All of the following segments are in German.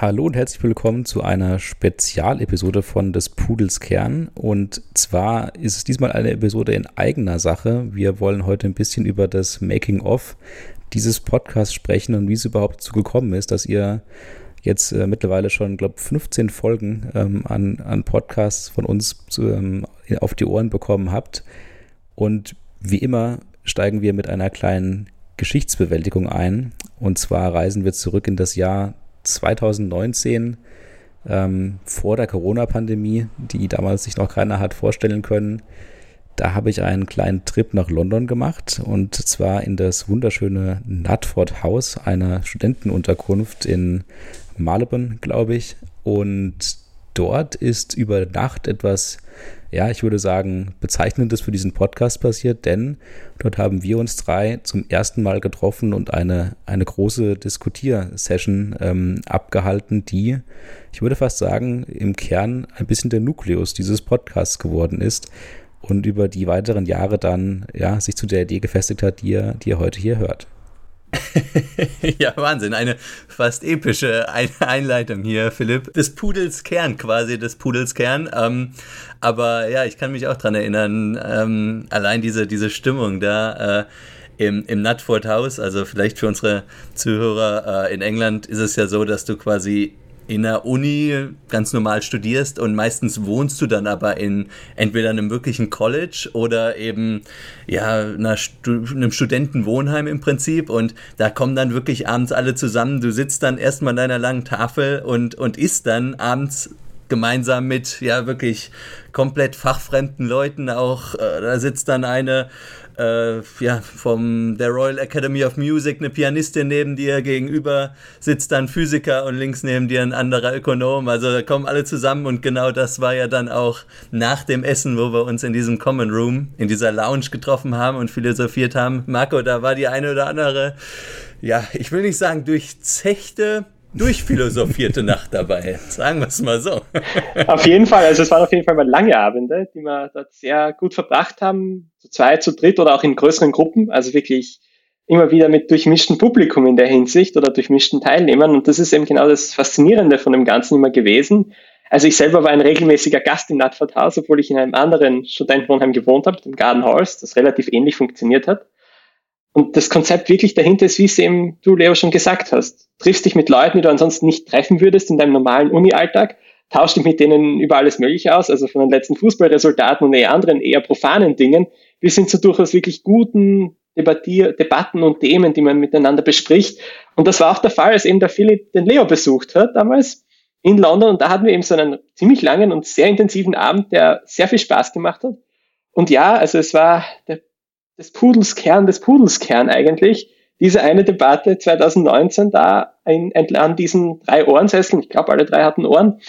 Hallo und herzlich willkommen zu einer Spezialepisode von des Pudels Kern. Und zwar ist es diesmal eine Episode in eigener Sache. Wir wollen heute ein bisschen über das Making-of dieses Podcasts sprechen und wie es überhaupt dazu gekommen ist, dass ihr jetzt äh, mittlerweile schon, glaube ich, 15 Folgen ähm, an, an Podcasts von uns ähm, auf die Ohren bekommen habt. Und wie immer steigen wir mit einer kleinen Geschichtsbewältigung ein. Und zwar reisen wir zurück in das Jahr 2019 ähm, vor der Corona-Pandemie, die damals sich noch keiner hat vorstellen können. Da habe ich einen kleinen Trip nach London gemacht und zwar in das wunderschöne Nutford House, einer Studentenunterkunft in Marylebone, glaube ich. Und dort ist über Nacht etwas ja, ich würde sagen, bezeichnendes für diesen Podcast passiert, denn dort haben wir uns drei zum ersten Mal getroffen und eine, eine große Diskutiersession ähm, abgehalten, die, ich würde fast sagen, im Kern ein bisschen der Nukleus dieses Podcasts geworden ist und über die weiteren Jahre dann ja, sich zu der Idee gefestigt hat, die ihr, die ihr heute hier hört. ja, Wahnsinn. Eine fast epische Einleitung hier, Philipp. Des Pudels Kern quasi, des Pudels Kern. Ähm, aber ja, ich kann mich auch dran erinnern, ähm, allein diese, diese Stimmung da. Äh, im, im Nutford House, also vielleicht für unsere Zuhörer äh, in England ist es ja so, dass du quasi in der Uni ganz normal studierst und meistens wohnst du dann aber in entweder einem wirklichen College oder eben ja einer einem Studentenwohnheim im Prinzip und da kommen dann wirklich abends alle zusammen. Du sitzt dann erstmal an deiner langen Tafel und, und isst dann abends gemeinsam mit ja wirklich komplett fachfremden Leuten auch. Äh, da sitzt dann eine äh, ja, vom der Royal Academy of Music eine Pianistin neben dir, gegenüber sitzt dann Physiker und links neben dir ein anderer Ökonom. Also da kommen alle zusammen und genau das war ja dann auch nach dem Essen, wo wir uns in diesem Common Room, in dieser Lounge getroffen haben und philosophiert haben. Marco, da war die eine oder andere, ja, ich will nicht sagen durchzechte durchphilosophierte Nacht dabei, sagen wir es mal so. Auf jeden Fall, also es waren auf jeden Fall mal lange Abende, die wir dort sehr gut verbracht haben, zu zweit, zu dritt oder auch in größeren Gruppen, also wirklich immer wieder mit durchmischten Publikum in der Hinsicht oder durchmischten Teilnehmern und das ist eben genau das Faszinierende von dem Ganzen immer gewesen. Also ich selber war ein regelmäßiger Gast im Nutford House, obwohl ich in einem anderen Studentenwohnheim gewohnt habe, dem Garden Halls, das relativ ähnlich funktioniert hat. Und das Konzept wirklich dahinter ist, wie es eben du, Leo, schon gesagt hast. Triffst dich mit Leuten, die du ansonsten nicht treffen würdest in deinem normalen Uni-Alltag, tauscht dich mit denen über alles Mögliche aus, also von den letzten Fußballresultaten und eher anderen, eher profanen Dingen, bis hin zu durchaus wirklich guten Debattier Debatten und Themen, die man miteinander bespricht. Und das war auch der Fall, als eben der Philipp den Leo besucht hat damals in London. Und da hatten wir eben so einen ziemlich langen und sehr intensiven Abend, der sehr viel Spaß gemacht hat. Und ja, also es war der des Pudels Kern des Pudels Kern eigentlich. Diese eine Debatte 2019 da in, an diesen drei Ohrensesseln, ich glaube alle drei hatten Ohren,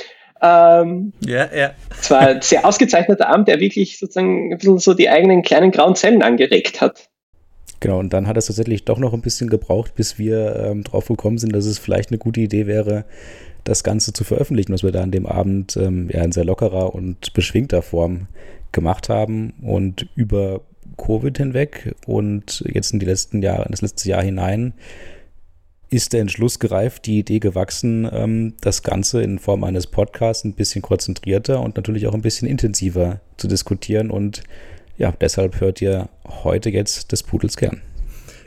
ähm, ja, ja. Es war ein sehr ausgezeichneter Abend, der wirklich sozusagen ein bisschen so die eigenen kleinen grauen Zellen angeregt hat. Genau, und dann hat es tatsächlich doch noch ein bisschen gebraucht, bis wir ähm, drauf gekommen sind, dass es vielleicht eine gute Idee wäre, das Ganze zu veröffentlichen, was wir da an dem Abend ähm, ja in sehr lockerer und beschwingter Form gemacht haben und über Covid hinweg und jetzt in die letzten Jahre, in das letzte Jahr hinein ist der Entschluss gereift, die Idee gewachsen, ähm, das Ganze in Form eines Podcasts ein bisschen konzentrierter und natürlich auch ein bisschen intensiver zu diskutieren. Und ja, deshalb hört ihr heute jetzt des Pudels Kern.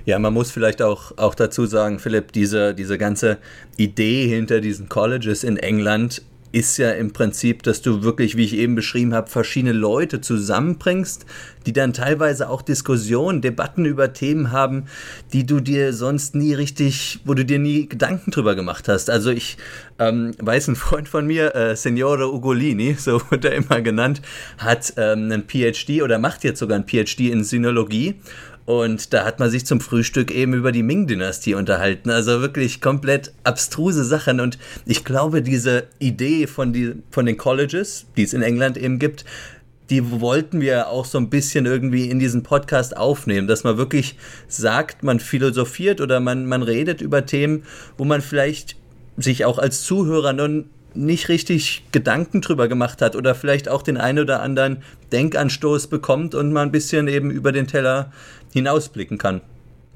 Ja, man muss vielleicht auch, auch dazu sagen, Philipp, diese, diese ganze Idee hinter diesen Colleges in England ist ja im Prinzip, dass du wirklich, wie ich eben beschrieben habe, verschiedene Leute zusammenbringst, die dann teilweise auch Diskussionen, Debatten über Themen haben, die du dir sonst nie richtig, wo du dir nie Gedanken drüber gemacht hast. Also ich ähm, weiß, ein Freund von mir, äh, Signore Ugolini, so wird er immer genannt, hat ähm, einen PhD oder macht jetzt sogar ein PhD in Sinologie Und da hat man sich zum Frühstück eben über die Ming-Dynastie unterhalten. Also wirklich komplett abstruse Sachen. Und ich glaube, diese Idee von, die, von den Colleges, die es in England eben gibt, die wollten wir auch so ein bisschen irgendwie in diesen Podcast aufnehmen, dass man wirklich sagt, man philosophiert oder man, man redet über Themen, wo man vielleicht sich auch als Zuhörer nun nicht richtig Gedanken drüber gemacht hat oder vielleicht auch den einen oder anderen Denkanstoß bekommt und mal ein bisschen eben über den Teller hinausblicken kann.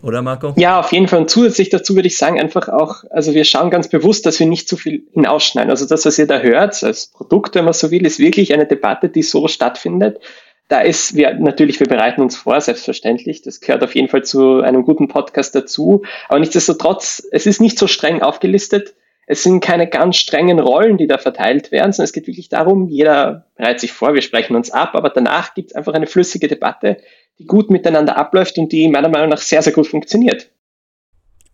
Oder Marco? Ja, auf jeden Fall. Und zusätzlich dazu würde ich sagen, einfach auch, also wir schauen ganz bewusst, dass wir nicht zu viel hinausschneiden. Also das, was ihr da hört, als Produkt, wenn man so will, ist wirklich eine Debatte, die so stattfindet. Da ist, wir, natürlich, wir bereiten uns vor, selbstverständlich. Das gehört auf jeden Fall zu einem guten Podcast dazu. Aber nichtsdestotrotz, es ist nicht so streng aufgelistet es sind keine ganz strengen Rollen, die da verteilt werden, sondern es geht wirklich darum, jeder bereitet sich vor, wir sprechen uns ab, aber danach gibt es einfach eine flüssige Debatte, die gut miteinander abläuft und die meiner Meinung nach sehr, sehr gut funktioniert.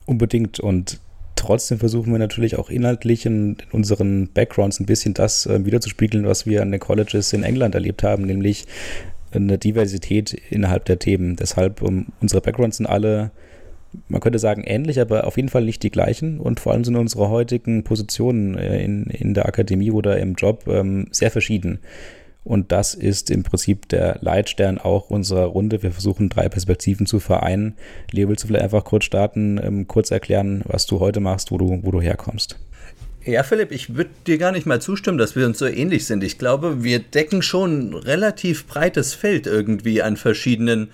Unbedingt und trotzdem versuchen wir natürlich auch inhaltlich in, unseren Backgrounds ein bisschen das äh, wiederzuspiegeln, was wir an den Colleges in England erlebt haben, nämlich eine Diversität innerhalb der Themen. Deshalb um, unsere Backgrounds sind alle man könnte sagen ähnlich, aber auf jeden Fall nicht die gleichen. Und vor allem sind unsere heutigen Positionen äh, in, in der Akademie oder im Job ähm, sehr verschieden. Und das ist im Prinzip der Leitstern auch unserer Runde. Wir versuchen drei Perspektiven zu vereinen. Leo, willst du vielleicht einfach kurz starten, ähm, kurz erklären, was du heute machst, wo du, wo du herkommst? Ja, Philipp, ich würde dir gar nicht mal zustimmen, dass wir uns so ähnlich sind. Ich glaube, wir decken schon ein relativ breites Feld irgendwie an verschiedenen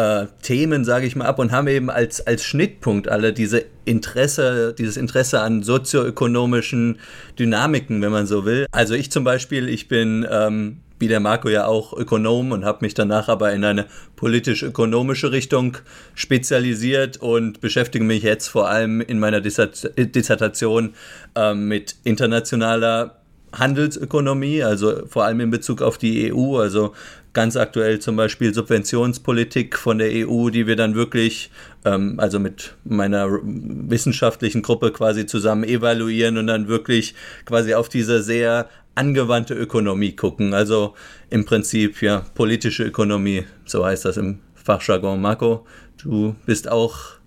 äh, Themen, sage ich mal, ab und haben eben als, als Schnittpunkt alle diese Interesse, dieses Interesse an sozioökonomischen Dynamiken, wenn man so will. Also ich zum Beispiel, ich bin ähm, wie der Marco ja auch Ökonom und habe mich danach aber in eine politisch-ökonomische Richtung spezialisiert und beschäftige mich jetzt vor allem in meiner Dissertation äh, mit internationaler Handelsökonomie, also vor allem in Bezug auf die EU, also ganz aktuell zum Beispiel Subventionspolitik von der EU, die wir dann wirklich, ähm, also mit meiner wissenschaftlichen Gruppe quasi zusammen evaluieren und dann wirklich quasi auf diese sehr angewandte Ökonomie gucken. Also im Prinzip ja politische Ökonomie, so heißt das im Fachjargon. Marco, du bist auch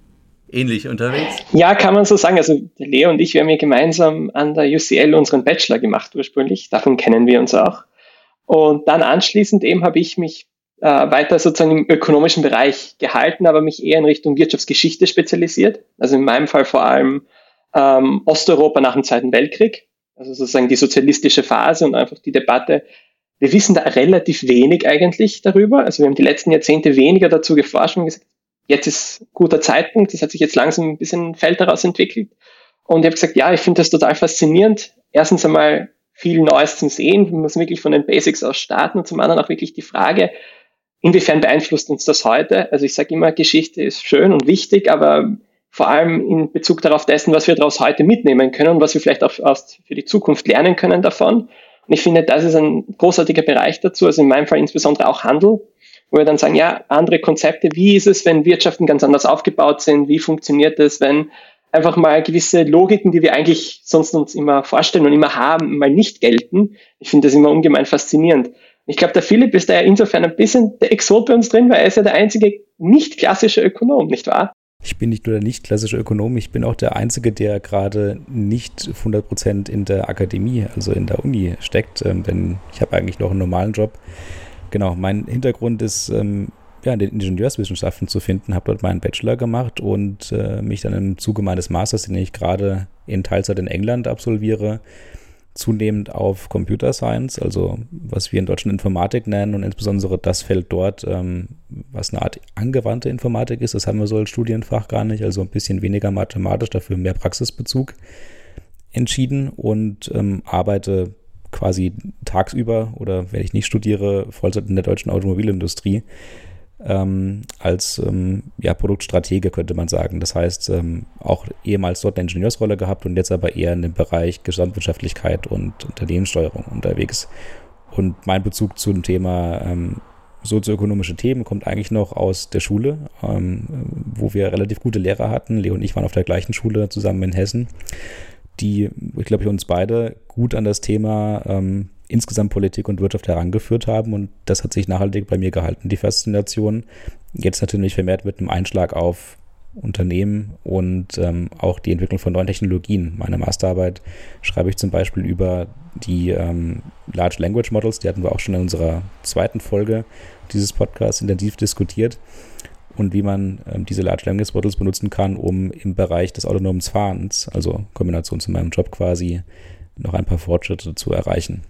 ähnlich unterwegs? Ja, kann man so sagen. Also Leo und ich, wir haben ja gemeinsam an der UCL unseren Bachelor gemacht ursprünglich. Davon kennen wir uns auch. Und dann anschließend eben habe ich mich äh, weiter sozusagen im ökonomischen Bereich gehalten, aber mich eher in Richtung Wirtschaftsgeschichte spezialisiert. Also in meinem Fall vor allem ähm, Osteuropa nach dem Zweiten Weltkrieg, also sozusagen die sozialistische Phase und einfach die Debatte. Wir wissen da relativ wenig eigentlich darüber. Also wir haben die letzten Jahrzehnte weniger dazu geforscht und gesagt, jetzt ist guter Zeitpunkt, das hat sich jetzt langsam ein bisschen ein Feld daraus entwickelt. Und ich habe gesagt, ja, ich finde das total faszinierend. Erstens einmal viel Neues zum Sehen. Wir müssen wirklich von den Basics aus starten und zum anderen auch wirklich die Frage, inwiefern beeinflusst uns das heute? Also ich sage immer, Geschichte ist schön und wichtig, aber vor allem in Bezug darauf dessen, was wir daraus heute mitnehmen können und was wir vielleicht auch für die Zukunft lernen können davon. Und ich finde, das ist ein großartiger Bereich dazu, also in meinem Fall insbesondere auch Handel, wo wir dann sagen, ja, andere Konzepte, wie ist es, wenn Wirtschaften ganz anders aufgebaut sind, wie funktioniert es, wenn einfach mal gewisse Logiken, die wir eigentlich sonst uns immer vorstellen und immer haben, mal nicht gelten. Ich finde das immer ungemein faszinierend. Ich glaube, der Philipp ist da ja insofern ein bisschen der Exot bei uns drin, weil er ist ja der einzige nicht klassische Ökonom, nicht wahr? Ich bin nicht nur der nicht klassische Ökonom, ich bin auch der Einzige, der gerade nicht 100% in der Akademie, also in der Uni steckt, ähm, denn ich habe eigentlich noch einen normalen Job. Genau, mein Hintergrund ist ähm, ja, in den Ingenieurswissenschaften zu finden, habe dort meinen Bachelor gemacht und äh, mich dann im Zuge meines Masters, den ich gerade in Teilzeit in England absolviere, zunehmend auf Computer Science, also was wir in Deutschland Informatik nennen und insbesondere das Feld dort, ähm, was eine Art angewandte Informatik ist, das haben wir so als Studienfach gar nicht, also ein bisschen weniger mathematisch, dafür mehr Praxisbezug entschieden und ähm, arbeite quasi tagsüber oder wenn ich nicht studiere, Vollzeit in der deutschen Automobilindustrie ähm, als ähm, ja, Produktstratege, könnte man sagen. Das heißt, ähm, auch ehemals dort eine Ingenieursrolle gehabt und jetzt aber eher in dem Bereich Gesamtwirtschaftlichkeit und Unternehmenssteuerung unterwegs. Und mein Bezug zum Thema ähm, sozioökonomische Themen kommt eigentlich noch aus der Schule, ähm, wo wir relativ gute Lehrer hatten. Leo und ich waren auf der gleichen Schule zusammen in Hessen, die, ich glaube, uns beide gut an das Thema ähm, insgesamt Politik und Wirtschaft herangeführt haben. Und das hat sich nachhaltig bei mir gehalten, die Faszination. Jetzt natürlich vermehrt mit einem Einschlag auf Unternehmen und ähm, auch die Entwicklung von neuen Technologien. Meine Masterarbeit schreibe ich zum Beispiel über die ähm, Large Language Models, die hatten wir auch schon in unserer zweiten Folge dieses Podcasts intensiv diskutiert und wie man ähm, diese Large Language Models benutzen kann, um im Bereich des autonomen Fahrens, also Kombination zu meinem Job quasi, noch ein paar Fortschritte zu erreichen.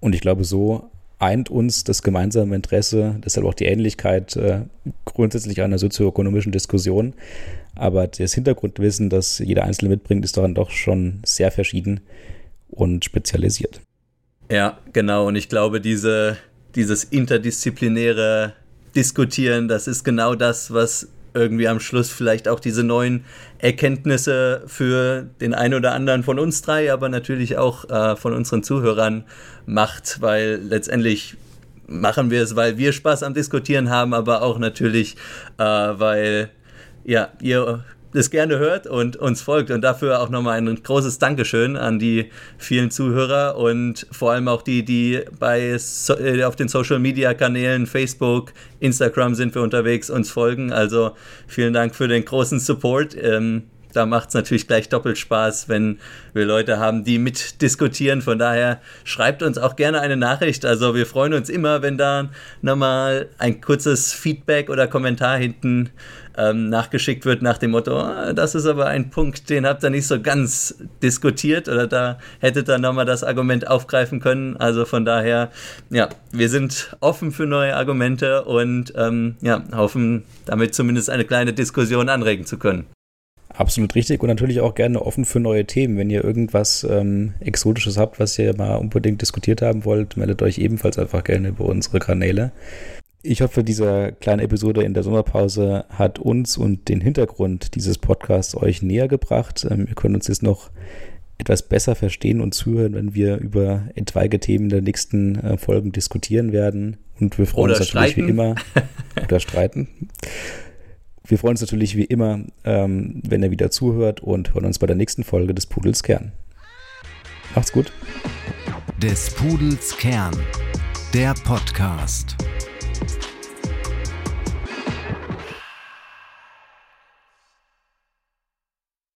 Und ich glaube, so eint uns das gemeinsame Interesse, deshalb auch die Ähnlichkeit äh, grundsätzlich einer sozioökonomischen Diskussion. Aber das Hintergrundwissen, das jeder Einzelne mitbringt, ist dann doch schon sehr verschieden und spezialisiert. Ja, genau. Und ich glaube, diese, dieses interdisziplinäre Diskutieren, das ist genau das, was irgendwie am Schluss vielleicht auch diese neuen Erkenntnisse für den einen oder anderen von uns drei, aber natürlich auch äh, von unseren Zuhörern macht, weil letztendlich machen wir es, weil wir Spaß am Diskutieren haben, aber auch natürlich, äh, weil ja, ihr das gerne hört und uns folgt. Und dafür auch nochmal ein großes Dankeschön an die vielen Zuhörer und vor allem auch die, die bei so, äh, auf den Social Media Kanälen, Facebook, Instagram sind wir unterwegs, uns folgen. Also vielen Dank für den großen Support. Ähm, da macht es natürlich gleich doppelt Spaß, wenn wir Leute haben, die mitdiskutieren. Von daher schreibt uns auch gerne eine Nachricht. Also wir freuen uns immer, wenn da nochmal ein kurzes Feedback oder Kommentar hinten ähm, nachgeschickt wird nach dem Motto, oh, das ist aber ein Punkt, den habt ihr nicht so ganz diskutiert oder da hättet ihr nochmal das Argument aufgreifen können. Also von daher, ja, wir sind offen für neue Argumente und ähm, ja, hoffen damit zumindest eine kleine Diskussion anregen zu können. Absolut richtig und natürlich auch gerne offen für neue Themen. Wenn ihr irgendwas ähm, Exotisches habt, was ihr mal unbedingt diskutiert haben wollt, meldet euch ebenfalls einfach gerne über unsere Kanäle. Ich hoffe, diese kleine Episode in der Sommerpause hat uns und den Hintergrund dieses Podcasts euch näher gebracht. Ähm, ihr könnt uns jetzt noch etwas besser verstehen und zuhören, wenn wir über etwaige Themen der nächsten äh, Folgen diskutieren werden. Und wir freuen oder uns natürlich streiten. wie immer oder streiten. Wir freuen uns natürlich wie immer, ähm, wenn ihr wieder zuhört und hören uns bei der nächsten Folge des Pudels Kern. Macht's gut. Des Pudels Kern, der Podcast.